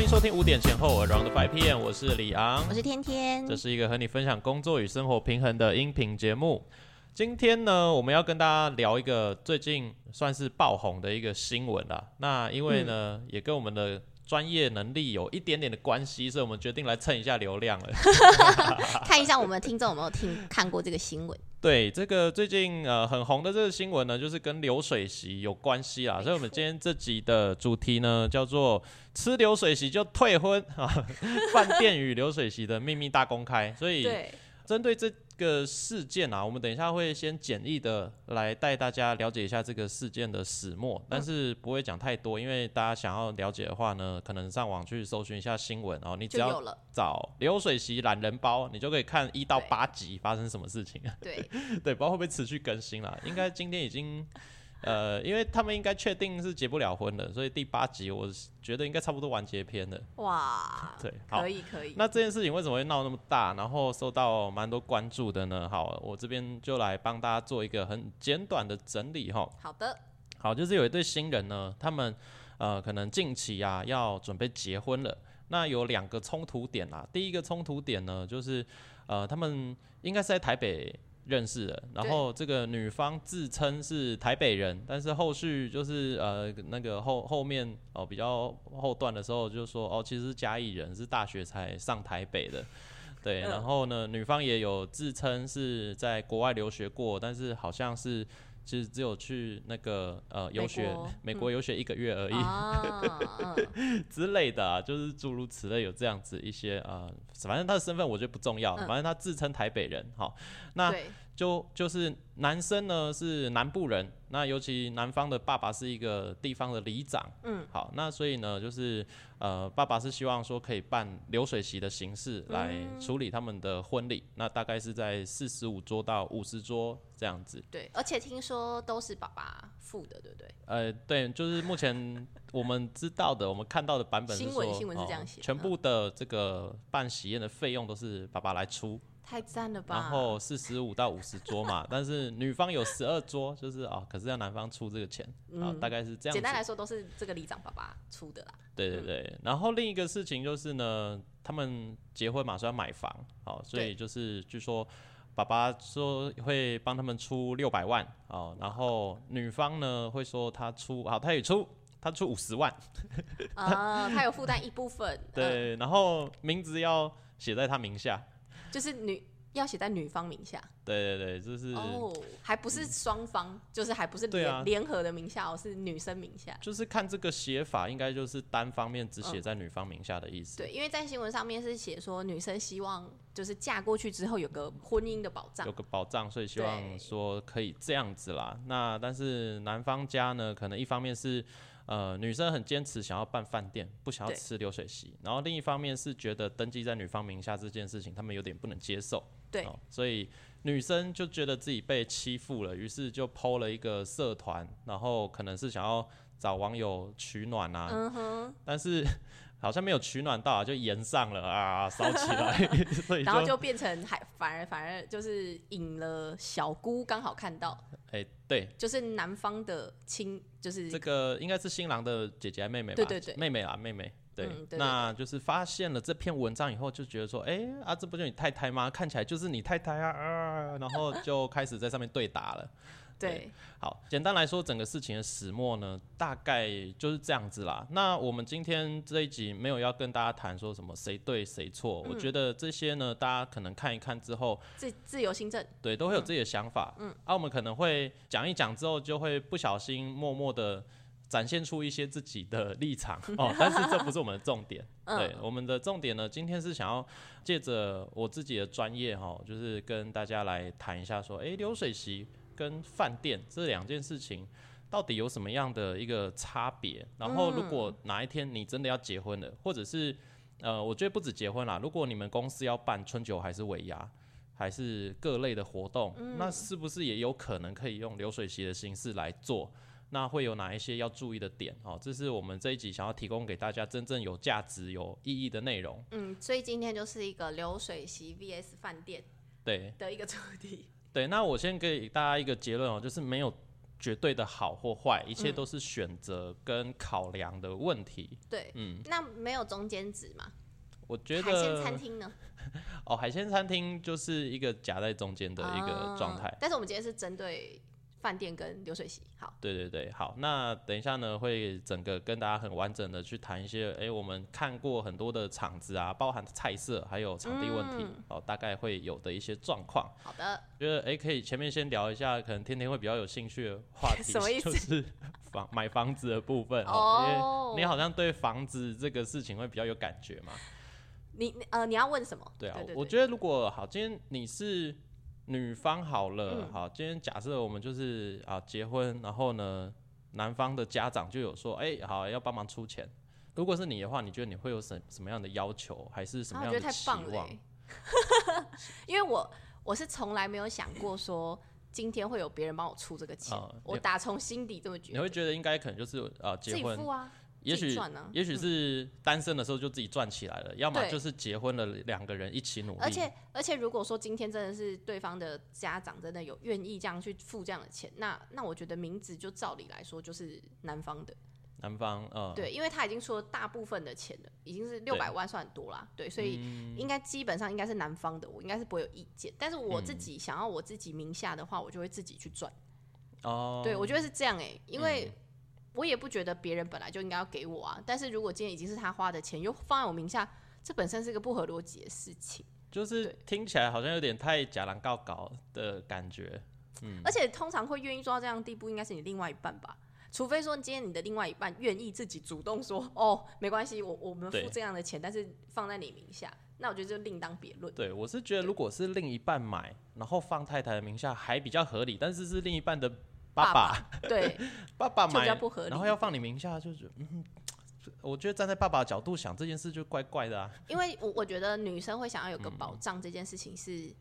欢迎收听五点前后 Around Five PM，我是李昂，我是天天。这是一个和你分享工作与生活平衡的音频节目。今天呢，我们要跟大家聊一个最近算是爆红的一个新闻啦。那因为呢，也跟我们的专业能力有一点点的关系，所以我们决定来蹭一下流量了。看一下我们听众有没有听看过这个新闻。对，这个最近呃很红的这个新闻呢，就是跟流水席有关系啦。所以我们今天这集的主题呢，叫做“吃流水席就退婚”啊，饭店与流水席的秘密大公开。所以针对这。个事件啊，我们等一下会先简易的来带大家了解一下这个事件的始末，但是不会讲太多，因为大家想要了解的话呢，可能上网去搜寻一下新闻哦，你只要找流水席懒人包，你就可以看一到八集发生什么事情。对 对，不知道会不会持续更新啦，应该今天已经。呃，因为他们应该确定是结不了婚的，所以第八集我觉得应该差不多完结篇了。哇，对，可以可以。那这件事情为什么会闹那么大，然后受到蛮多关注的呢？好，我这边就来帮大家做一个很简短的整理哈。好的，好，就是有一对新人呢，他们呃可能近期啊要准备结婚了，那有两个冲突点啊。第一个冲突点呢，就是呃他们应该是在台北。认识的，然后这个女方自称是台北人，但是后续就是呃那个后后面哦比较后段的时候就说哦其实是嘉义人，是大学才上台北的，对，然后呢女方也有自称是在国外留学过，但是好像是。其实只有去那个呃游学，美国游学一个月而已，之类的啊，就是诸如此类，有这样子一些呃，反正他的身份我觉得不重要，反正他自称台北人，好，那就就是男生呢是南部人。那尤其男方的爸爸是一个地方的里长，嗯，好，那所以呢，就是呃，爸爸是希望说可以办流水席的形式来处理他们的婚礼，那大概是在四十五桌到五十桌这样子。对，而且听说都是爸爸付的，对不对？呃，对，就是目前我们知道的，我们看到的版本新闻新闻是这样写，全部的这个办喜宴的费用都是爸爸来出。太赞了吧！然后四十五到五十桌嘛，但是女方有十二桌，就是啊，可是要男方出这个钱啊，大概是这样。简单来说，都是这个里长爸爸出的啦。对对对，然后另一个事情就是呢，他们结婚嘛，说要买房，好，所以就是据说爸爸说会帮他们出六百万，哦，然后女方呢会说他出，好，他也出，他出五十万。啊，他有负担一部分。对，然后名字要写在他名下。就是女要写在女方名下，对对对，就是哦，还不是双方，就是还不是联联合的名下，哦，是女生名下。就是看这个写法，应该就是单方面只写在女方名下的意思。对，因为在新闻上面是写说女生希望就是嫁过去之后有个婚姻的保障，有个保障，所以希望说可以这样子啦。那但是男方家呢，可能一方面是。呃，女生很坚持想要办饭店，不想要吃流水席。然后另一方面是觉得登记在女方名下这件事情，他们有点不能接受。对，所以女生就觉得自己被欺负了，于是就抛了一个社团，然后可能是想要找网友取暖啊。嗯哼。但是好像没有取暖到，就延上了啊，烧起来。所以然后就变成还反而反而就是引了小姑刚好看到。哎，对，就是男方的亲，就是这个应该是新郎的姐姐妹妹吧？对对对，妹妹啊，妹妹。对，那就是发现了这篇文章以后，就觉得说，哎，啊，这不就你太太吗？看起来就是你太太啊啊，然后就开始在上面对打了。对，好，简单来说，整个事情的始末呢，大概就是这样子啦。那我们今天这一集没有要跟大家谈说什么谁对谁错，我觉得这些呢，大家可能看一看之后，自自由心证，对，都会有自己的想法。嗯，啊，我们可能会讲一讲之后，就会不小心默默的展现出一些自己的立场 哦。但是这不是我们的重点，对，我们的重点呢，今天是想要借着我自己的专业哈，就是跟大家来谈一下说，哎，流水席。跟饭店这两件事情到底有什么样的一个差别？然后，如果哪一天你真的要结婚了，或者是呃，我觉得不止结婚啦，如果你们公司要办春酒还是尾牙，还是各类的活动，那是不是也有可能可以用流水席的形式来做？那会有哪一些要注意的点？哦，这是我们这一集想要提供给大家真正有价值、有意义的内容。嗯，所以今天就是一个流水席 VS 饭店对的一个主题。对，那我先给大家一个结论哦，就是没有绝对的好或坏，一切嗯都是选择跟考量的问题。对，嗯，那没有中间值嘛？我觉得海鲜餐得厅呢 哦，海鲜餐厅就是一个夹在中间的一个状态。啊但是我们今天是针对饭店跟流水席。好，对对对，好，那等一下呢，会整个跟大家很完整的去谈一些，哎、我们看过很多的场子啊，包含菜色还有场地问题，嗯哦，大概会有的一些状况。好的，觉得哎、可以前面先聊一下，可能天天会比较有兴趣的话 题，什么意思就是 房买房子的部分哦，哦因为你好像对房子这个事情会比较有感觉嘛。你你呃你要问什么？对啊，我觉得如果好，今天你是女方好了，嗯好，今天假设我们就是啊结婚，然后呢，男方的家长就有说，哎、好要帮忙出钱。如果是你的话，你觉得你会有什什么样的要求，还是什啊我觉得太么样的期望？棒了欸，因为我我是从来没有想过说今天会有别人帮我出这个钱，啊我你打从心底这么觉得你会，觉得应该可能就是啊自结婚，己付啊，也许也许是单身的时候就自己赚起来了，要么就是结婚了两个人一起努力。而且而且，如果说今天真的是对方的家长真的有愿意这样去付这样的钱，那那我觉得名字就照理来说就是男方的，男方呃对，因为他已经出了大部分的钱了，已经是六百万算很多啦，对，所以嗯。应该基本上应该是男方的，我应该是不会有意见。但是我嗯自己想要我自己名下的话，我就会自己去赚，哦，对我觉得是这样哎、因嗯。为。我也不觉得别人本来就应该要给我啊，但是如果今天已经是他花的钱，又放在我名下，这本身是一个不合逻辑的事情。就是听起来好像有点太假狼告搞的感觉。嗯而且通常会愿意做到这样的地步，应该是你另外一半吧？除非说今天你的另外一半愿意自己主动说，哦，没关系，我我们付这样的钱，但是放在你名下，那我觉得就另当别论。对，我是觉得如果是另一半买，然后放太太的名下还比较合理，但是是另一半的爸爸。对，爸爸买然后要放你名下，就是嗯，我觉得站在爸爸的角度想这件事就怪怪的啊，因为我我觉得女生会想要有个嗯。保障，这件事情是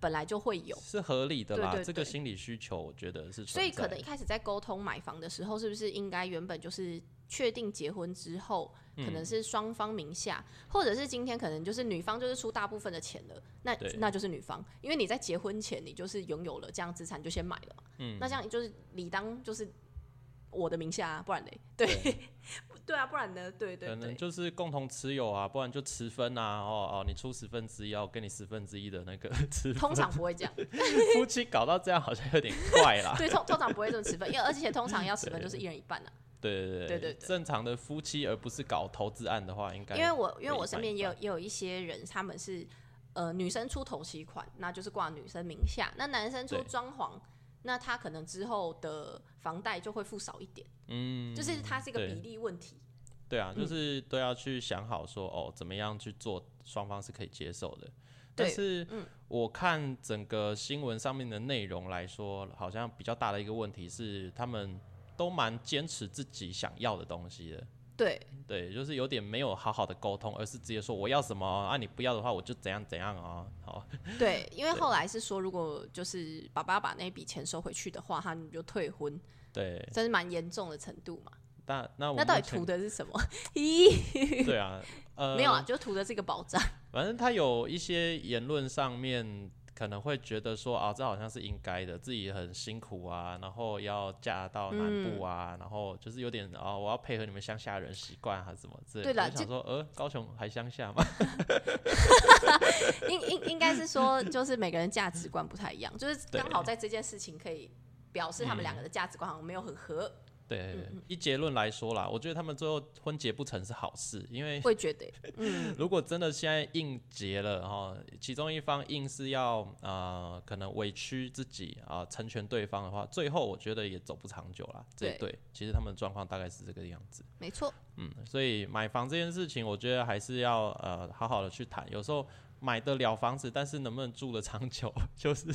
本来就会有。是合理的啦。对对对这个心理需求，我觉得是。所以可能一开始在沟通买房的时候，是不是应该原本就是确定结婚之后，可嗯能是双方名下，或者是今天可能就是女方就是出大部分的钱了，那那就是女方，因为你在结婚前你就是拥有了这样资产，就先买了嘛，嗯那这样就是理当就是我的名下、啊，不然嘞，对。对。啊，不然呢，对对可能，就是共同持有啊，不然就持分啊，哦哦，你出十分之一，我给你十分之一的那个 持分。通常不会这样，夫妻搞到这样好像有点怪啦。对，通通常不会这么持分，因为而且通常要持分就是一人一半啊。对对对对。对正常的夫妻而不是搞投资案的话，应该因为我因为我身边也有也有一些人，他们是呃女生出头期款，那就是挂女生名下；那男生出对。装潢，那他可能之后的房贷就会付少一点，嗯，就是它是一个比例问题。对啊，嗯就是都要去想好说哦，怎么样去做，双方是可以接受的。但是嗯我看整个新闻上面的内容来说，好像比较大的一个问题是，他们都蛮坚持自己想要的东西的。对对，就是有点没有好好的沟通，而是直接说我要什么啊，你不要的话我就怎样怎样啊。好，对，因为对后来是说，如果就是爸爸把那笔钱收回去的话，他们就退婚，对，真是蛮严重的程度嘛。那那我那到底图的是什么？咦，对啊，呃，没有啊，就图的是一个保障。反正他有一些言论上面可能会觉得说啊，这好像是应该的，自己很辛苦啊，然后要嫁到南部啊，嗯然后就是有点啊，我要配合你们乡下人习惯还是什么之类的。就想说，呃，高雄还乡下吗？应应应该是说，就是每个人价值观不太一样，就是对刚好在这件事情可以表示他们两个的价值观好像没有很合，对，嗯一结论来说啦，我觉得他们最后婚结不成是好事，因为会觉得，嗯，如果真的现在硬结了哈，其中一方硬是要呃可能委屈自己啊、成全对方的话，最后我觉得也走不长久啦。这一对对，其实他们的状况大概是这个样子。没错，嗯，所以买房这件事情，我觉得还是要呃好好的去谈。有时候买得了房子，但是能不能住得长久，就是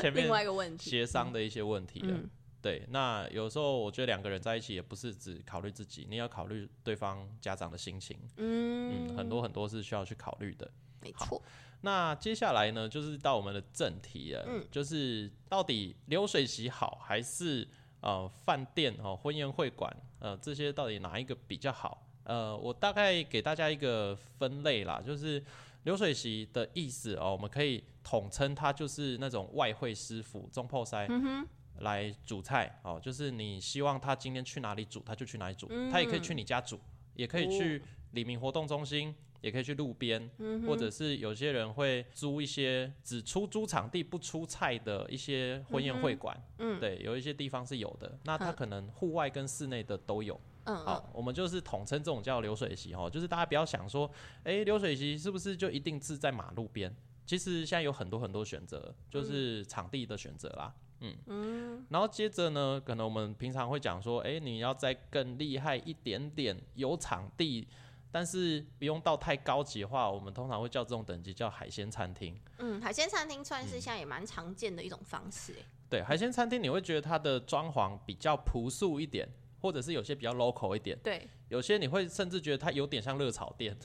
前面另外一个问题，协商的一些问题了。嗯，对，那有时候我觉得两个人在一起也不是只考虑自己，你要考虑对方家长的心情。嗯嗯，很多很多是需要去考虑的。没错，那接下来呢，就是到我们的正题了，嗯就是到底流水席好还是呃饭店哦婚宴会馆呃这些到底哪一个比较好？呃，我大概给大家一个分类啦，就是流水席的意思哦，我们可以统称它就是那种外汇师傅中破塞。嗯哼，来煮菜哦，就是你希望他今天去哪里煮，他就去哪里煮，他也可以去你家煮，也可以去李明活动中心。也可以去路边，或者是有些人会租一些只出租场地不出菜的一些婚宴会馆，嗯，对，有一些地方是有的。那他可能户外跟室内的都有。嗯，好，我们就是统称这种叫流水席哦，就是大家不要想说，哎，流水席是不是就一定是在马路边？其实现在有很多很多选择，就是场地的选择啦。嗯嗯，然后接着呢，可能我们平常会讲说，哎，你要再更厉害一点点，有场地。但是不用到太高级的话，我们通常会叫这种等级叫海鲜餐厅。嗯，海鲜餐厅算是现在也蛮常见的一种方式。对，海鲜餐厅你会觉得它的装潢比较朴素一点，或者是有些比较 local 一点。对，有些你会甚至觉得它有点像热炒店。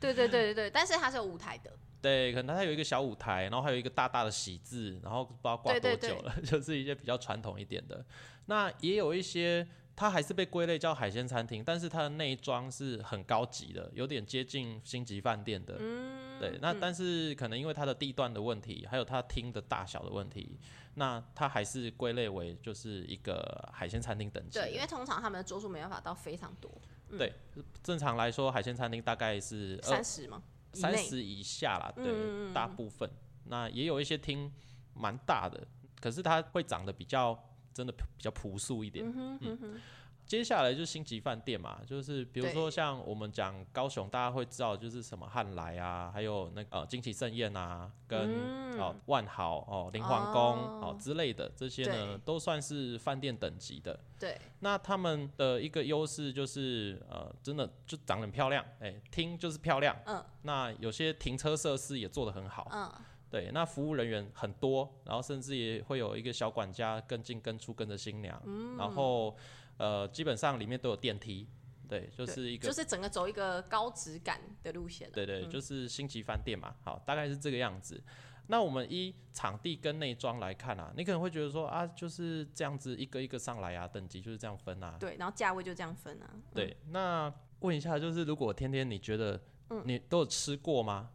对对对对对，但是它是有舞台的。对，可能它有一个小舞台，然后还有一个大大的喜字，然后不知道挂多久了，就是一些比较传统一点的。那也有一些。它还是被归类叫海鲜餐厅，但是它的内装是很高级的，有点接近星级饭店的。嗯，对。那但是可能因为它的地段的问题，还有它厅的大小的问题，那它还是归类为就是一个海鲜餐厅等级。对，因为通常他们的桌数没办法到非常多。对，正常来说海鲜餐厅大概是三十吗？三十以下啦，对，大部分。那也有一些厅蛮大的，可是它会长得比较。真的比较朴素一点。嗯接下来就是星级饭店嘛，就是比如说像我们讲高雄，大家会知道就是什么汉来啊，还有那呃惊喜盛宴啊，跟哦万豪哦林皇宫哦之类的这些呢，都算是饭店等级的。对。那他们的一个优势就是呃，真的就长得很漂亮，哎，厅就是漂亮。嗯。那有些停车设施也做得很好。嗯。对，那服务人员很多，然后甚至也会有一个小管家跟进跟出跟着新娘，然后呃，基本上里面都有电梯，对，就是一个就是整个走一个高质感的路线，对对，就是星级饭店嘛，好，大概是这个样子。那我们依场地跟内装来看啊，你可能会觉得说啊，就是这样子一个一个上来啊，等级就是这样分啊，对，然后价位就这样分啊，对。那问一下，就是如果天天你觉得，你都有吃过吗？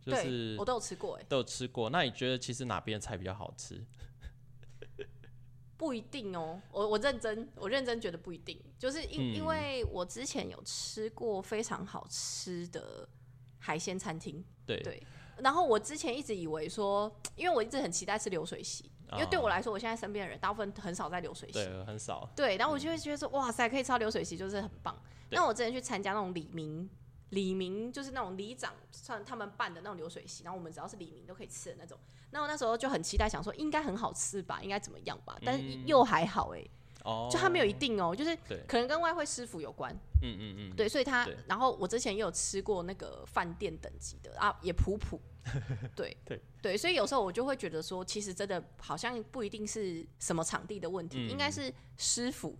就是我都有吃过，哎，都有吃过。那你觉得其实哪边的菜比较好吃？不一定哦，我我认真，我认真觉得不一定。就是因因为我之前有吃过非常好吃的海鲜餐厅，对对。然后我之前一直以为说，因为我一直很期待吃流水席，因为对我来说，我现在身边的人大部分很少在流水席，对，很少。对，然后我就会觉得说，哇塞，可以吃到流水席就是很棒。那我之前去参加那种李明。李明就是那种里长算他们办的那种流水席，然后我们只要是李明都可以吃的那种。那我那时候就很期待，想说应该很好吃吧，应该怎么样吧？但是又还好哎，哦，就他没有一定哦，就是可能跟外汇师傅有关。嗯嗯嗯，对，所以他，然后我之前也有吃过那个饭店等级的啊，也普普。对对对，所以有时候我就会觉得说，其实真的好像不一定是什么场地的问题，应该是师傅。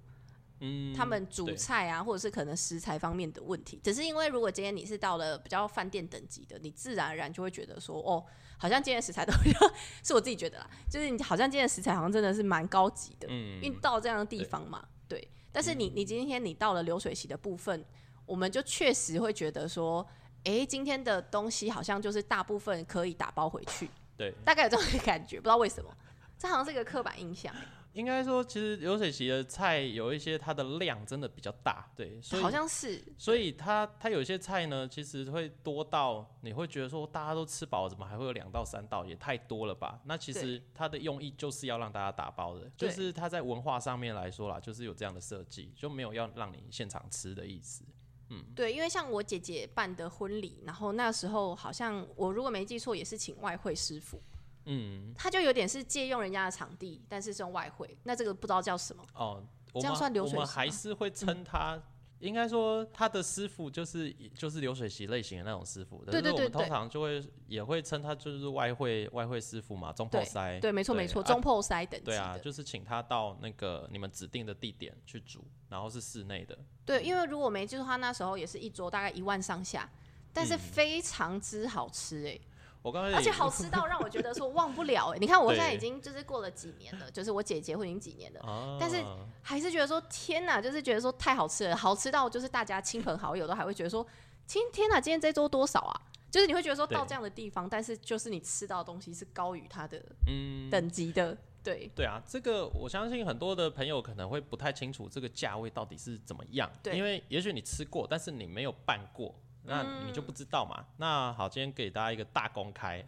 他们煮菜啊，或者是可能食材方面的问题，只是因为如果今天你是到了比较饭店等级的，你自然而然就会觉得说，哦，好像今天食材都比较，是我自己觉得啦，就是你好像今天食材好像真的是蛮高级的，嗯，因为到这样的地方嘛，对。但是你你今天你到了流水席的部分，我们就确实会觉得说，哎，今天的东西好像就是大部分可以打包回去，对，大概有这种感觉，不知道为什么，这好像是一个刻板印象。应该说，其实流水席的菜有一些它的量真的比较大，对，所以好像是，所以它它有些菜呢，其实会多到你会觉得说大家都吃饱，怎么还会有两到三道，也太多了吧？那其实它的用意就是要让大家打包的，就是它在文化上面来说啦，就是有这样的设计，就没有要让你现场吃的意思。嗯，对，因为像我姐姐办的婚礼，然后那时候好像我如果没记错，也是请外汇师傅。嗯，他就有点是借用人家的场地，但是是用外汇，那这个不知道叫什么哦。这样算流水席我们还是会称他，应该说他的师傅就是就是流水席类型的那种师傅。对对对对。我们通常就会也会称他就是外汇外汇师傅嘛，中破塞。对，没错没错，中破塞等级。对啊，就是请他到那个你们指定的地点去煮，然后是室内的。对，因为如果没记错，他那时候也是一桌大概一万上下，但是非常之好吃哎。而且好吃到让我觉得说忘不了哎！你看我现在已经就是过了几年了，就是我姐结婚已经几年了，但是还是觉得说天哪，就是觉得说太好吃了，好吃到就是大家亲朋好友都还会觉得说，今天哪，今天这桌多少啊？就是你会觉得说到这样的地方，但是就是你吃到的东西是高于它的嗯等级的。对对啊，这个我相信很多的朋友可能会不太清楚这个价位到底是怎么样，因为也许你吃过，但是你没有办过，那你就不知道嘛。那好，今天给大家一个大公开，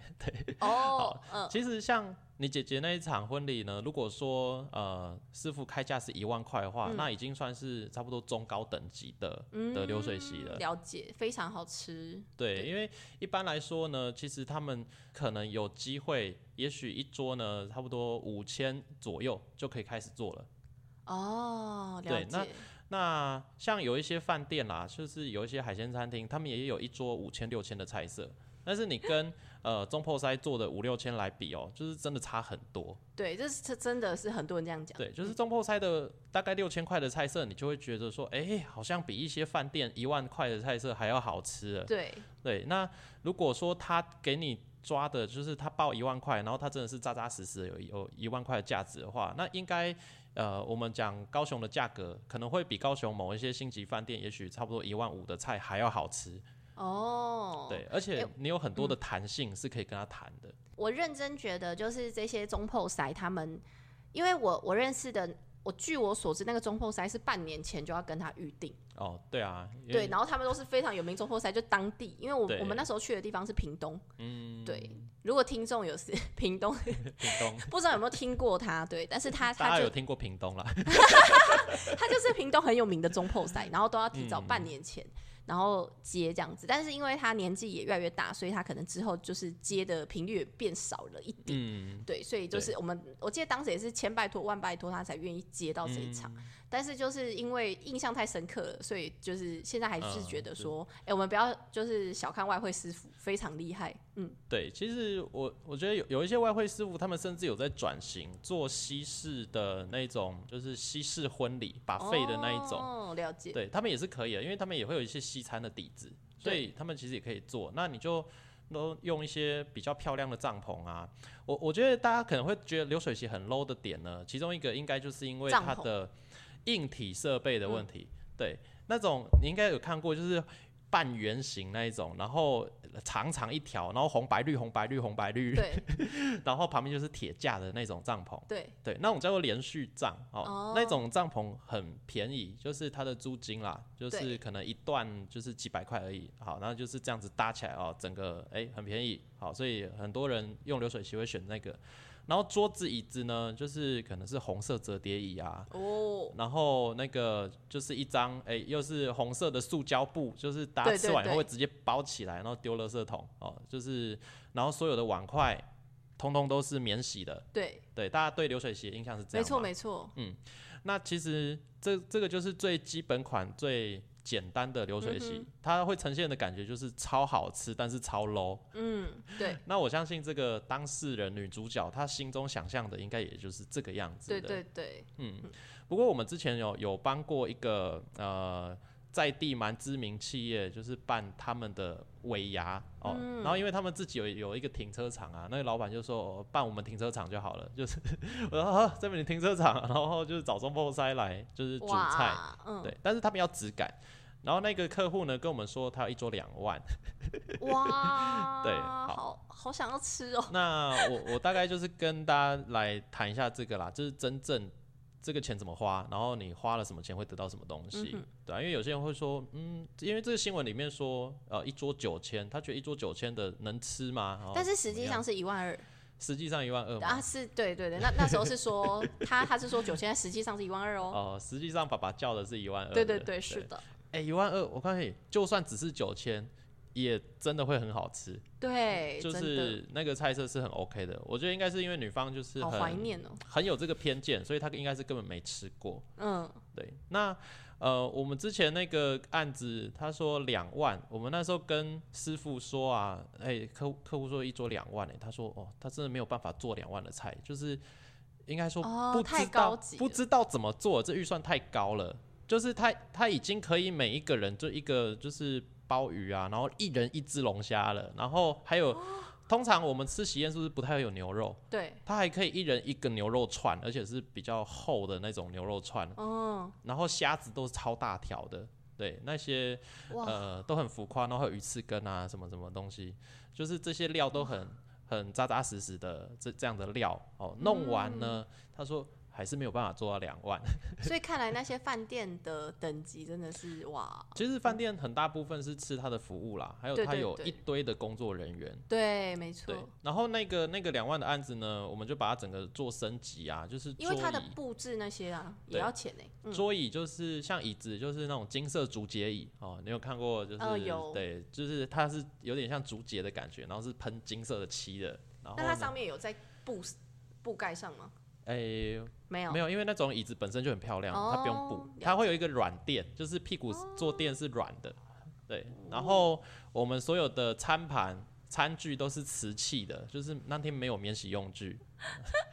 哦，嗯，其实像你姐姐那一场婚礼呢，如果说呃师傅开价是一万块的话，嗯那已经算是差不多中高等级的、的流水席了。了解，非常好吃。对，对因为一般来说呢，其实他们可能有机会，也许一桌呢差不多五千左右就可以开始做了。哦，了对那解。那像有一些饭店啦，就是有一些海鲜餐厅，他们也有一桌五千、六千的菜色，但是你跟呃中破塞做的五六千来比哦，就是真的差很多。对，这是这真的是很多人这样讲。对，就是中破塞的大概六千块的菜色，你就会觉得说，哎、好像比一些饭店一万块的菜色还要好吃了。对对，那如果说他给你抓的就是他报一万块，然后他真的是扎扎实实有有一万块的价值的话，那应该呃我们讲高雄的价格可能会比高雄某一些星级饭店也许差不多一万五的菜还要好吃。哦，对，而且你有很多的弹性是可以跟他谈的。我认真觉得，就是这些中破塞他们，因为我我认识的，我据我所知，那个中破塞是半年前就要跟他预定，哦，对啊，因对，然后他们都是非常有名中破塞，就当地，因为我对我们那时候去的地方是屏东，嗯，对，如果听众有是屏东，屏东，不知道有没有听过他，对，但是他大他有听过屏东啦？他就是屏东很有名的中破塞，然后都要提嗯早半年前。然后接这样子，但是因为他年纪也越来越大，所以他可能之后就是接的频率也变少了一点。嗯，对，所以就是我们，我记得当时也是千拜托万拜托他才愿意接到这一场，嗯但是就是因为印象太深刻了，所以就是现在还是嗯觉得说，哎、我们不要就是小看外汇师傅，非常厉害，嗯，对，其实我我觉得有有一些外汇师傅，他们甚至有在转型做西式的那种，就是西式婚礼把费的那一种，哦，了解，对他们也是可以的，因为他们也会有一些西餐的底子，所以他们其实也可以做。那你就都用一些比较漂亮的帐篷啊。我我觉得大家可能会觉得流水席很 low 的点呢，其中一个应该就是因为它的硬体设备的问题。对，那种你应该有看过，就是半圆形那一种，然后长长一条，然后红白绿红白绿红白绿，对 然后旁边就是铁架的那种帐篷。对，对，那种叫做连续帐哦，哦那种帐篷很便宜，就是它的租金啦，就是可能一段就是几百块而已。好，然后就是这样子搭起来哦，整个哎、很便宜，好，所以很多人用流水席会选那个。然后桌子椅子呢，就是可能是红色折叠椅啊，哦，然后那个就是一张哎、又是红色的塑胶布，就是大家吃完以后会直接包起来，然后丢垃圾桶哦，就是然后所有的碗筷通通都是免洗的。对，对，大家对流水席的印象是这样没错吗没错，嗯那其实这这个就是最基本款、最简单的流水席，嗯它会呈现的感觉就是超好吃，但是超 low。嗯，对 那我相信这个当事人女主角她心中想象的应该也就是这个样子对对。对嗯，不过我们之前有有帮过一个呃在地蛮知名企业，就是办他们的尾牙哦，嗯然后因为他们自己有有一个停车场啊，那个老板就说、哦办我们停车场就好了，就是 我说啊这边的停车场，然后就是找中破塞来就是煮菜，对，但是他们要质感。然后那个客户呢跟我们说，他要一桌两万。哇，对好好好想要吃哦，那我我大概就是跟大家来谈一下这个啦，就是真正这个钱怎么花，然后你花了什么钱会得到什么东西，嗯对啊，因为有些人会说，嗯，因为这个新闻里面说，呃，一桌九千，他觉得一桌九千的能吃吗？哦但是实际上是一万二。实际上一万二啊，是对对对，那那时候是说他他是说九千，实际上是一万二哦，哦、实际上爸爸叫的是一万二。对对对，是。的，哎，一万二，我告诉你，就算只是九千，也真的会很好吃。对，就是那个菜色是很 OK 的。我觉得应该是因为女方就是怀念哦，很有这个偏见，所以她应该是根本没吃过。嗯，对，那呃，我们之前那个案子，他说两万，我们那时候跟师傅说啊，哎、客客户说一桌两万、哎，他说哦，他真的没有办法做两万的菜，就是应该说哦不知太道、不知道怎么做，这预算太高了，就是他他已经可以每一个人就一个就是鲍鱼啊，然后一人一只龙虾了，然后还有。通常我们吃喜宴是不是不太会有牛肉？对，它还可以一人一个牛肉串，而且是比较厚的那种牛肉串。嗯，然后虾子都是超大条的，对，那些，呃都很浮夸，然后还有鱼翅根啊什么什么东西，就是这些料都很很扎扎实实的这这样的料哦，弄完呢，他说还是没有办法做到两万。所以看来那些饭店的等级真的是哇，其实饭店很大部分是吃它的服务啦，还有对对对他有一堆的工作人员。对，没对错，，然后那个那个两万的案子呢，我们就把它整个做升级啊，就是因为它的布置那些啊也要钱呢。嗯，桌椅就是像椅子，就是那种金色竹节椅哦，你有看过？就是、呃有对，就是它是有点像竹节的感觉，然后是喷金色的漆的。然后那它上面有在布布盖上吗？诶、没有，没有，因为那种椅子本身就很漂亮，它不用布哦，它会有一个软垫，就是屁股坐垫是软的，对。然后我们所有的餐盘、餐具都是瓷器的，就是那天没有免洗用具。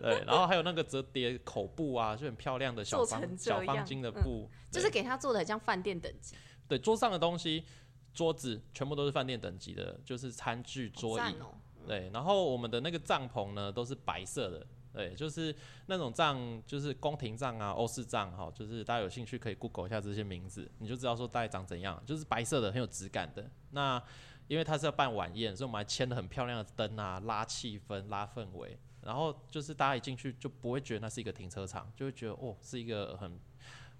对，然后还有那个折叠口布啊，就很漂亮的小方小方巾的嗯布，就是给他做的很像饭店等级，对，桌上的东西，桌子全部都是饭店等级的，就是餐具、桌椅。哦。对，然后我们的那个帐篷呢，都是白色的。对，就是那种帐，就是宫廷帐啊、欧式帐哈，就是大家有兴趣可以 Google 一下这些名字，你就知道说大概长怎样，就是白色的，很有质感的。那因为它是要办晚宴，所以我们还牵了很漂亮的灯啊，拉气氛、拉氛围。然后就是大家一进去就不会觉得那是一个停车场，就会觉得哦，是一个很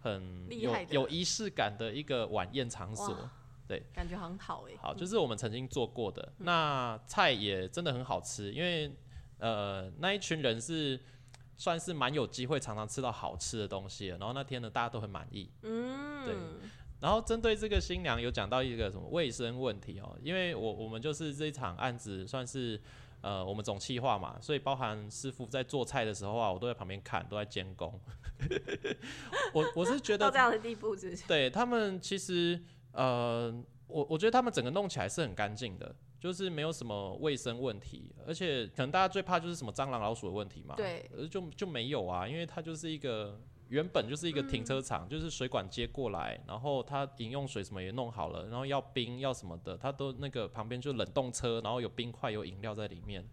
很有有仪式感的一个晚宴场所。对感觉很好哎。好，就是我们曾经做过的，那菜也真的很好吃，因为呃那一群人是算是蛮有机会常常吃到好吃的东西的，然后那天呢大家都很满意。嗯，对然后针对这个新娘有讲到一个什么卫生问题哦，因为我我们就是这一场案子算是呃我们总企划嘛，所以包含师傅在做菜的时候啊，我都在旁边看，都在监工。我我是觉得 到这样的地步，是不是？对他们其实呃，我我觉得他们整个弄起来是很干净的，就是没有什么卫生问题，而且可能大家最怕就是什么蟑螂、老鼠的问题嘛。对，呃，就就没有啊，因为它就是一个原本就是一个停车场，就是水管接过来，然后它饮用水什么也弄好了，然后要冰要什么的，它都那个旁边就冷冻车，然后有冰块有饮料在里面。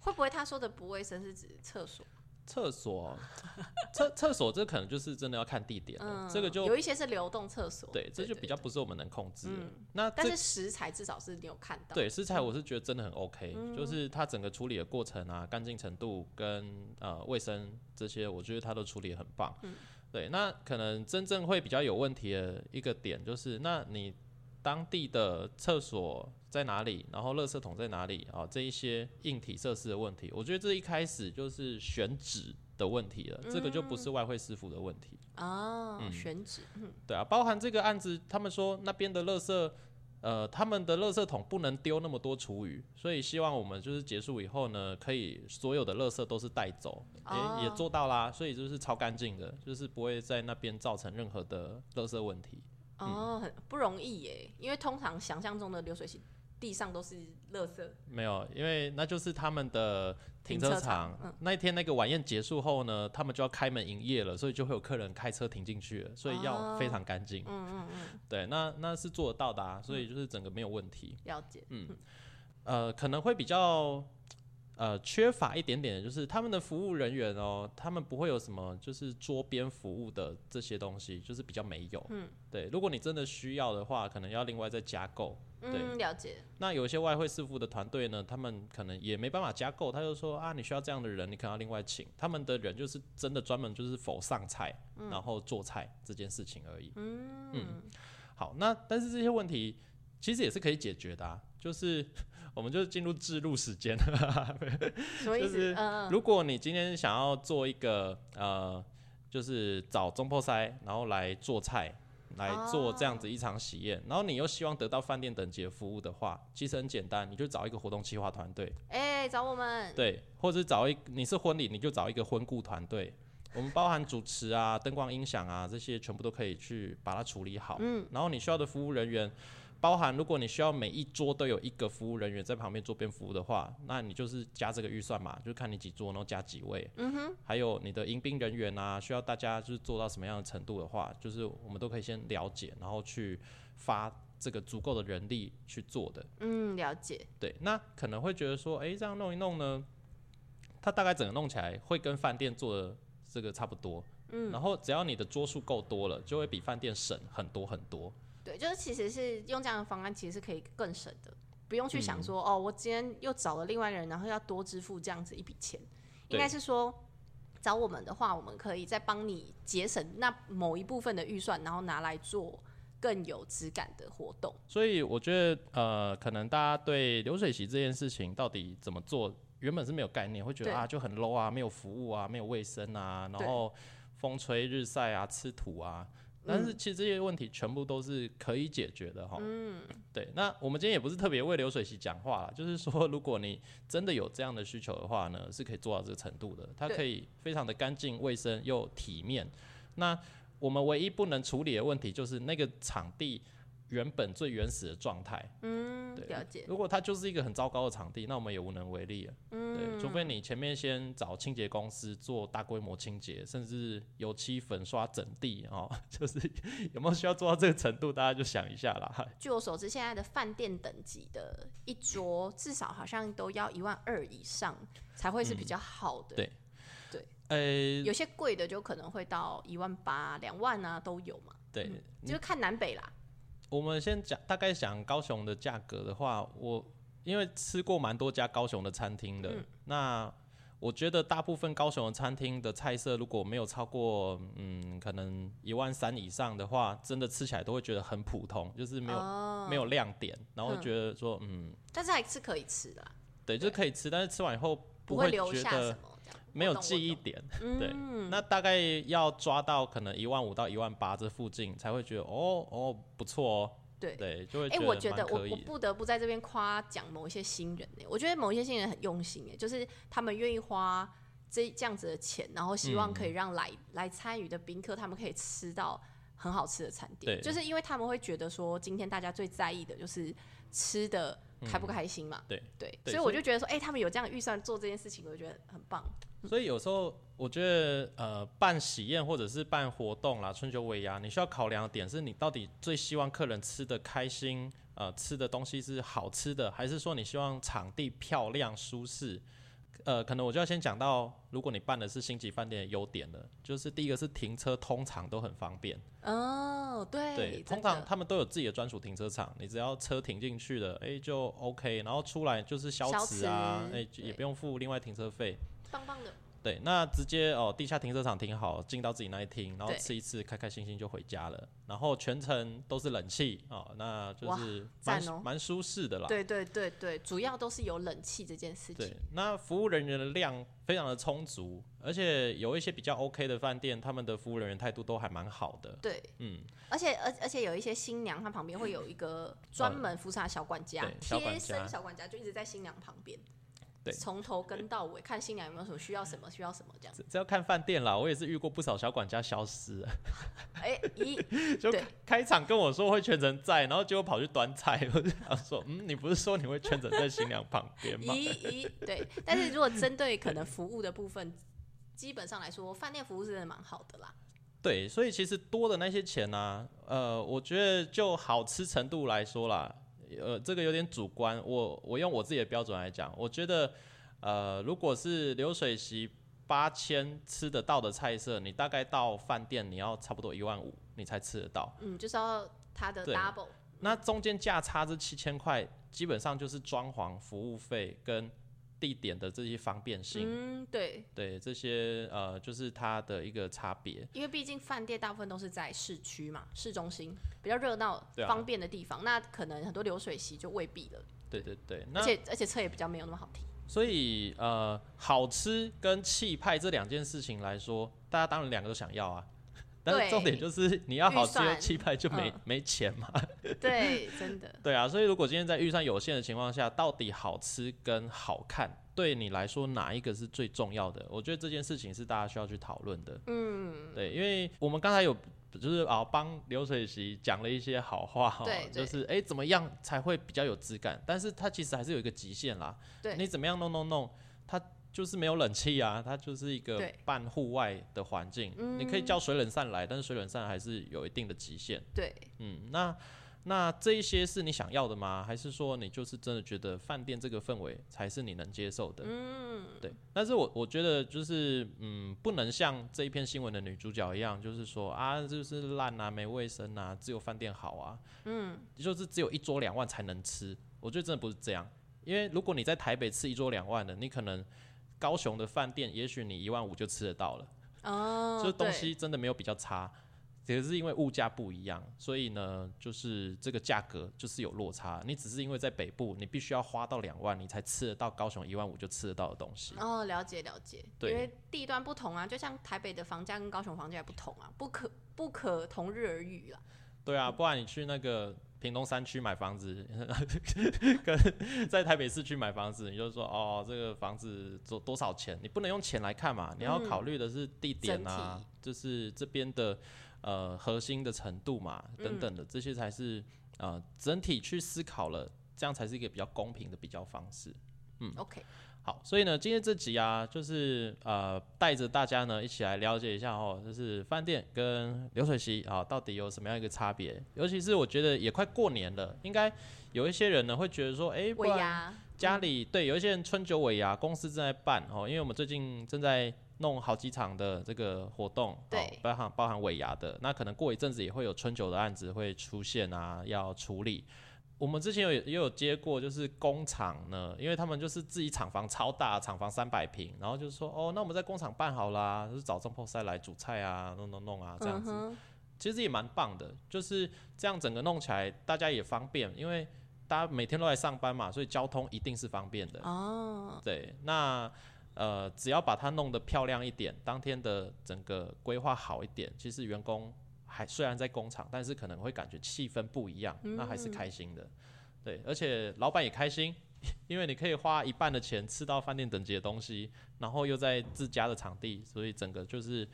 会不会他说的不卫生是指厕所？厕所，厕厕所这可能就是真的要看地点了，嗯，这个就有一些是流动厕所，对，这就比较不是我们能控制那但是食材至少是你有看到。对食材，我是觉得真的很 OK，、嗯。就是它整个处理的过程啊，干净程度跟呃卫生这些，我觉得它都处理的很棒。嗯。对，那可能真正会比较有问题的一个点就是，那你当地的厕所在哪里，然后垃圾桶在哪里啊？这一些硬体设施的问题，我觉得这一开始就是选址的问题了，这个就不是外汇师傅的问题。哦，嗯选址，嗯对啊，包含这个案子，他们说那边的垃圾，呃，他们的垃圾桶不能丢那么多厨余，所以希望我们就是结束以后呢，可以所有的垃圾都是带走，也、也哦做到啦，所以就是超干净的，就是不会在那边造成任何的垃圾问题。哦，很不容易耶，因为通常想象中的流水席地上都是垃圾，没有，因为那就是他们的停停车车场。那一天那个晚宴结束后呢，他们就要开门营业了，所以就会有客人开车停进去了，所以要非常干净。嗯嗯嗯，对，那那是做得到的啊，所以就是整个没有问题。了解，嗯呃，可能会比较呃缺乏一点点的，就是他们的服务人员哦，他们不会有什么就是桌边服务的这些东西，就是比较没有。嗯，对，如果你真的需要的话，可能要另外再加购。对嗯，了解，那有一些外汇师傅的团队呢，他们可能也没办法加购，他就说啊，你需要这样的人，你可能要另外请。他们的人就是真的专门就是否上菜，然后做菜这件事情而已。嗯，好，那但是这些问题其实也是可以解决的、啊，就是我们就进入制录时间。什么意就是如果你今天想要做一个呃，就是找中破塞，然后来做菜，来做这样子一场喜宴，然后你又希望得到饭店等级的服务的话，其实很简单，你就找一个活动企划团队，哎，找我们，对，或者找一你是婚礼，你就找一个婚顾团队。我们包含主持啊、灯光、音响啊这些，全部都可以去把它处理好。嗯，然后你需要的服务人员，包含如果你需要每一桌都有一个服务人员在旁边做边服务的话，那你就是加这个预算嘛，就看你几桌，然后加几位。嗯哼，还有你的迎宾人员啊，需要大家就是做到什么样的程度的话，就是我们都可以先了解，然后去发这个足够的人力去做的。嗯，了解，对，那可能会觉得说，诶，这样弄一弄呢，它大概整个弄起来会跟饭店做的这个差不多。嗯，然后只要你的桌数够多了，就会比饭店省很多很多。对，就是其实是用这样的方案，其实是可以更省的，不用去想嗯说、哦，我今天又找了另外人，然后要多支付这样子一笔钱，应该是说。找我们的话，我们可以再帮你节省那某一部分的预算，然后拿来做更有质感的活动。所以我觉得，呃，可能大家对流水席这件事情到底怎么做，原本是没有概念，会觉得啊就很 low 啊，没有服务啊，没有卫生啊，然后风吹日晒啊，吃土啊。但嗯是其实这些问题全部都是可以解决的哈。嗯，对。那我们今天也不是特别为流水席讲话啦，就是说，如果你真的有这样的需求的话呢，是可以做到这个程度的。它可以非常的干净、卫生又体面。那我们唯一不能处理的问题就是那个场地原本最原始的状态。嗯，对了解。如果它就是一个很糟糕的场地，那我们也无能为力了。嗯对，除非你前面先找清洁公司做大规模清洁，甚至油漆粉刷整地哦，就是有没有需要做到这个程度，大家就想一下啦。据我所知，现在的饭店等级的一桌至少好像都要一万二以上才会是比较好的。对呃，有些贵的就可能会到一万八、两万啊都有嘛，对，就是看南北啦。我们先讲大概讲高雄的价格的话，我因为吃过蛮多家高雄的餐厅的，嗯。那我觉得大部分高雄的餐厅的菜色如果没有超过嗯可能一万三以上的话，真的吃起来都会觉得很普通，就是没有、哦。没有亮点，然后嗯。觉得说嗯。但是还是可以吃的啦，对，就是可以吃，但是吃完以后不会留下什觉得。没有记忆。点。嗯对，那大概要抓到可能一万五到一万八这附近，才会觉得哦哦不错哦，对对，就会哎、觉我觉得我。我不得不在这边夸奖某一些新人呢、我觉得某一些新人很用心哎、就是他们愿意花这这样子的钱，然后希望可以嗯让来、来参与的宾客他们可以吃到很好吃的餐点，对就是因为他们会觉得说，今天大家最在意的就是吃的开不开心嘛，嗯对对，所以我就觉得说，哎、他们有这样的预算做这件事情，我觉得很棒。所以有时候我觉得，呃，办喜宴或者是办活动啦，春秋尾牙，你需要考量的点是你到底最希望客人吃的开心，呃，吃的东西是好吃的，还是说你希望场地漂亮舒适？呃，可能我就要先讲到，如果你办的是星级饭店的优点了，就是第一个是停车通常都很方便，哦，对，对，通常他们都有自己的专属停车场，你只要车停进去了，哎、就 OK，然后出来就是消消磁啊，磁哎、欸也不用付另外停车费。棒棒的，对，那直接哦，地下停车场停好，进到自己那一厅，然后吃一次，开开心心就回家了。然后全程都是冷气哦，那就是蛮蛮舒适的啦。对对对对，主要都是有冷气这件事对情。，那服务人员的量非常的充足，而且有一些比较 OK 的饭店，他们的服务人员态度都还蛮好的。对，嗯，而且而而且有一些新娘，她旁边会有一个专门服茶小管家贴家身小管家就一直在新娘旁边，对从头跟到尾，看新娘有没有什么需要什么需要什么这样。子这要看饭店啦，我也是遇过不少小管家消失了，哎，咦，就对开场跟我说会全程在，然后结果跑去端菜，我就想说，嗯，你不是说你会全程在新娘旁边吗？咦咦，对。但是如果针对可能服务的部分，基本上来说，饭店服务是真的蛮好的啦。对，所以其实多的那些钱呢、呃，我觉得就好吃程度来说啦，呃，这个有点主观。我我用我自己的标准来讲，我觉得，呃，如果是流水席八千吃得到的菜色，你大概到饭店你要差不多一万五，你才吃得到。嗯，就是要它的 double。那中间价差这七千块，基本上就是装潢、服务费跟地点的这些方便性。嗯，对，对，这些呃，就是它的一个差别。因为毕竟饭店大部分都是在市区嘛，市中心比较热闹、啊方便的地方，那可能很多流水席就未必了，对对对，那而且而且车也比较没有那么好停。所以呃，好吃跟气派这两件事情来说，大家当然两个都想要啊。但是重点就是你要好吃又气派就没、嗯没钱嘛。对，真的，对啊，所以如果今天在预算有限的情况下，到底好吃跟好看对你来说哪一个是最重要的？我觉得这件事情是大家需要去讨论的。嗯，对，因为我们刚才有就是啊帮流水席讲了一些好话哈就是哎、诶怎么样才会比较有质感？但是它其实还是有一个极限啦。对你怎么样弄弄弄，它就是没有冷气啊，它就是一个半户外的环境。你可以叫水冷扇来，但是水冷扇还是有一定的极限。对，嗯，那那这一些是你想要的吗？还是说你就是真的觉得饭店这个氛围才是你能接受的？嗯，对，但是我我觉得就是嗯，不能像这一篇新闻的女主角一样，就是说啊，就是烂啊，没卫生啊，只有饭店好啊，嗯，就是只有一桌两万才能吃，我觉得真的不是这样，因为如果你在台北吃一桌两万的，你可能高雄的饭店，也许你一万五就吃得到了。哦，就是东西真的没有比较差，只是因为物价不一样，所以呢，就是这个价格就是有落差。你只是因为在北部，你必须要花到两万，你才吃得到高雄一万五就吃得到的东西。哦，了解了解，对因为地段不同啊，就像台北的房价跟高雄房价也不同啊，不可不可同日而语啦。对啊，不然你去那个屏东山区买房子，跟在台北市区买房子，你就说哦，这个房子多多少钱？你不能用钱来看嘛，你要考虑的是地点啊，就是这边的呃核心的程度嘛，等等的，这些才是呃整体去思考了，这样才是一个比较公平的比较方式。嗯。OK，好，所以呢，今天这集啊，就是呃，带着大家呢一起来了解一下哦，就是饭店跟流水席啊，到底有什么样一个差别？尤其是我觉得也快过年了，应该有一些人呢会觉得说，哎、不然尾牙家里对有一些人春酒尾牙公司正在办哦，因为我们最近正在弄好几场的这个活动，对哦包含包含尾牙的，那可能过一阵子也会有春酒的案子会出现啊，要处理。我们之前有也有接过，就是工厂呢，因为他们就是自己厂房超大，厂房三百平，然后就是说，哦，那我们在工厂办好啦，就是找中破塞来煮菜啊，弄弄弄啊，这样子。嗯其实也蛮棒的，就是这样整个弄起来，大家也方便，因为大家每天都来上班嘛，所以交通一定是方便的。哦，对，那呃，只要把它弄得漂亮一点，当天的整个规划好一点，其实员工还虽然在工厂，但是可能会感觉气氛不一样，那还是开心的。对，而且老板也开心，因为你可以花一半的钱吃到饭店等级的东西，然后又在自家的场地，所以整个就是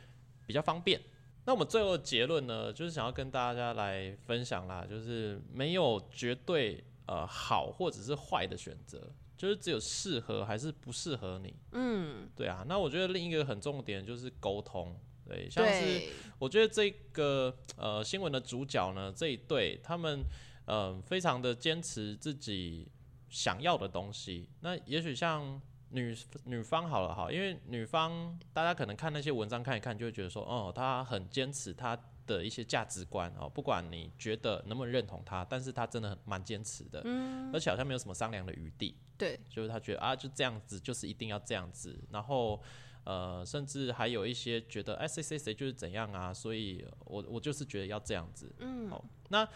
比较方便。那我们最后的结论呢，就是想要跟大家来分享啦，就是没有绝对呃好或者是坏的选择，就是只有适合还是不适合你。嗯，对啊，那我觉得另一个很重点就是沟通。对，像是，我觉得这个呃新闻的主角呢，这一对他们呃非常的坚持自己想要的东西。那也许像女女方好了哈，因为女方大家可能看那些文章看一看，就会觉得说，哦，她很坚持她的一些价值观哦，不管你觉得能不能认同他，但是他真的很蛮坚持的，嗯，而且好像没有什么商量的余地。对，就是他觉得啊，就这样子，就是一定要这样子，然后呃，甚至还有一些觉得哎，谁谁谁就是怎样啊，所以我我就是觉得要这样子，嗯，好，那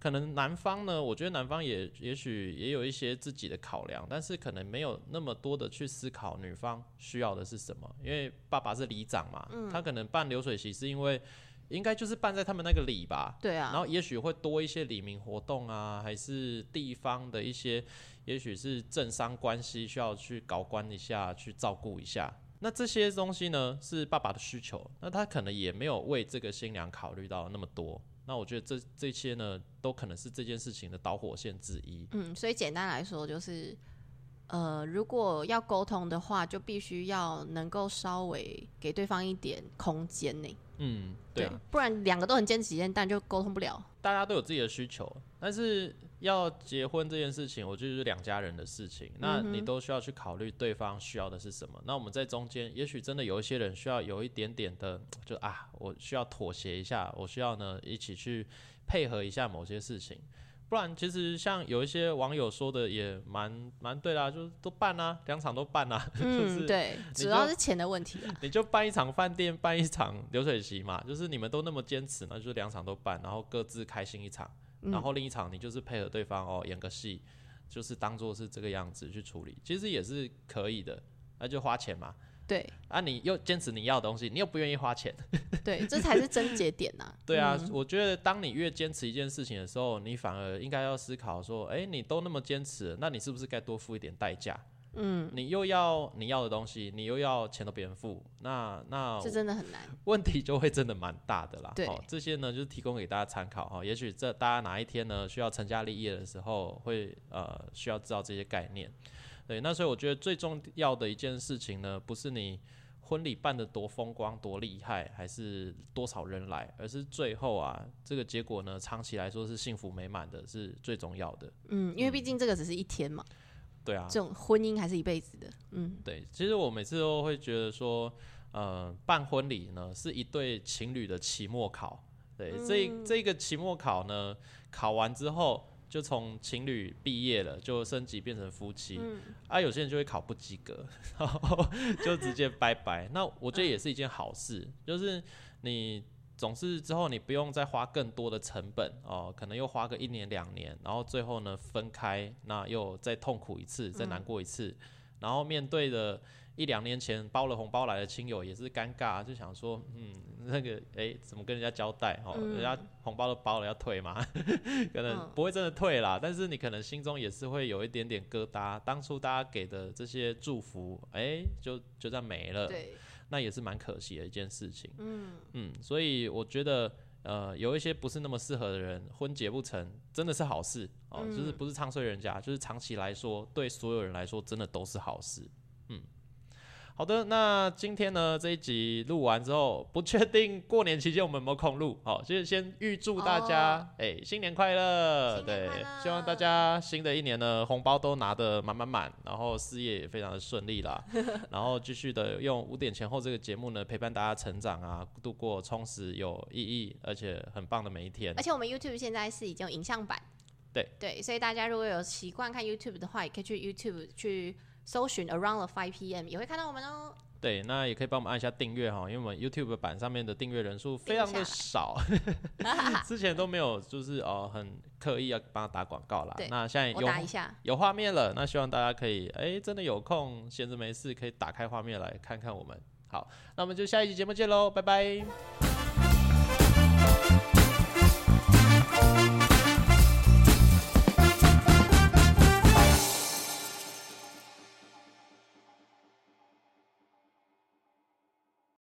可能男方呢，我觉得男方也也许也有一些自己的考量，但是可能没有那么多的去思考女方需要的是什么，因为爸爸是里长嘛，他可能办流水席是因为应该就是办在他们那个里吧，对啊，然后也许会多一些礼民活动啊，还是地方的一些，也许是政商关系需要去搞关一下，去照顾一下。那这些东西呢，是爸爸的需求，那他可能也没有为这个新娘考虑到那么多。那我觉得这这些呢，都可能是这件事情的导火线之一。嗯，所以简单来说就是，呃，如果要沟通的话，就必须要能够稍微给对方一点空间呢。嗯，对啊，不然两个都很坚持，但就沟通不了。大家都有自己的需求，但是要结婚这件事情，我觉得就是两家人的事情。那你都需要去考虑对方需要的是什么。那我们在中间，也许真的有一些人需要有一点点的，就啊，我需要妥协一下，我需要呢一起去配合一下某些事情。不然，其实像有一些网友说的也蛮蛮对啦，就是都办啊，两场都办啊，就是嗯，对，主要是钱的问题啊。你就办一场饭店，办一场流水席嘛，就是你们都那么坚持，那就是两场都办，然后各自开心一场，然后另一场你就是配合对方哦演个戏，就是当做是这个样子去处理，其实也是可以的，那就花钱嘛。对啊，你又坚持你要的东西，你又不愿意花钱，对，这才是症结点呐。对啊，我觉得当你越坚持一件事情的时候，你反而应该要思考说，哎、你都那么坚持，那你是不是该多付一点代价？嗯，你又要你要的东西，你又要钱都别人付，那那这真的很难。问题就会真的蛮大的啦。对哦，这些呢就是提供给大家参考哈、哦。也许这大家哪一天呢需要成家立业的时候，会呃需要知道这些概念。对，那所以我觉得最重要的一件事情呢，不是你婚礼办得多风光、多厉害，还是多少人来，而是最后啊这个结果呢，长期来说是幸福美满的，是最重要的。嗯，因为毕竟这个只是一天嘛，对啊，这种婚姻还是一辈子的。嗯，对，其实我每次都会觉得说，呃，办婚礼呢是一对情侣的期末考。对，这这个期末考呢，考完之后就从情侣毕业了就升级变成夫妻，嗯。啊，有些人就会考不及格，然后就直接拜拜。那我觉得也是一件好事，就是你总是之后你不用再花更多的成本哦，可能又花个一年两年，然后最后呢分开，那又再痛苦一次，再难过一次，然后面对的一两年前包了红包来的亲友也是尴尬，就想说，嗯，那个诶，怎么跟人家交代哦？人家红包都包了要退吗？可能嗯不会真的退啦，但是你可能心中也是会有一点点疙瘩，当初大家给的这些祝福，诶，就就这样没了。对，那也是蛮可惜的一件事情。嗯嗯，所以我觉得，呃，有一些不是那么适合的人，婚结不成，真的是好事哦，就是嗯不是唱衰人家，就是长期来说，对所有人来说，真的都是好事。嗯。好的，那今天呢这一集录完之后，不确定过年期间我们有没有空录，好，就是先预祝大家哎、新年快乐，对。希望大家新的一年呢红包都拿得满满满，然后事业也非常的顺利啦，然后继续的用五点前后这个节目呢陪伴大家成长啊，度过充实有意义而且很棒的每一天。而。且我们 YouTube 现在是已经有影像版，对。对，所以大家如果有习惯看 YouTube 的话，也可以去 YouTube 去搜寻 Around the 5 PM，也会看到我们哦。对，那也可以帮我们按一下订阅哈，因为我们 YouTube 版上面的订阅人数非常的少，之前都没有就是呃很刻意要帮他打广告啦对。那现在我有打一下，有画面了，那希望大家可以哎、真的有空闲着没事可以打开画面来看看我们。好，那我们就下一期节目见喽，拜拜。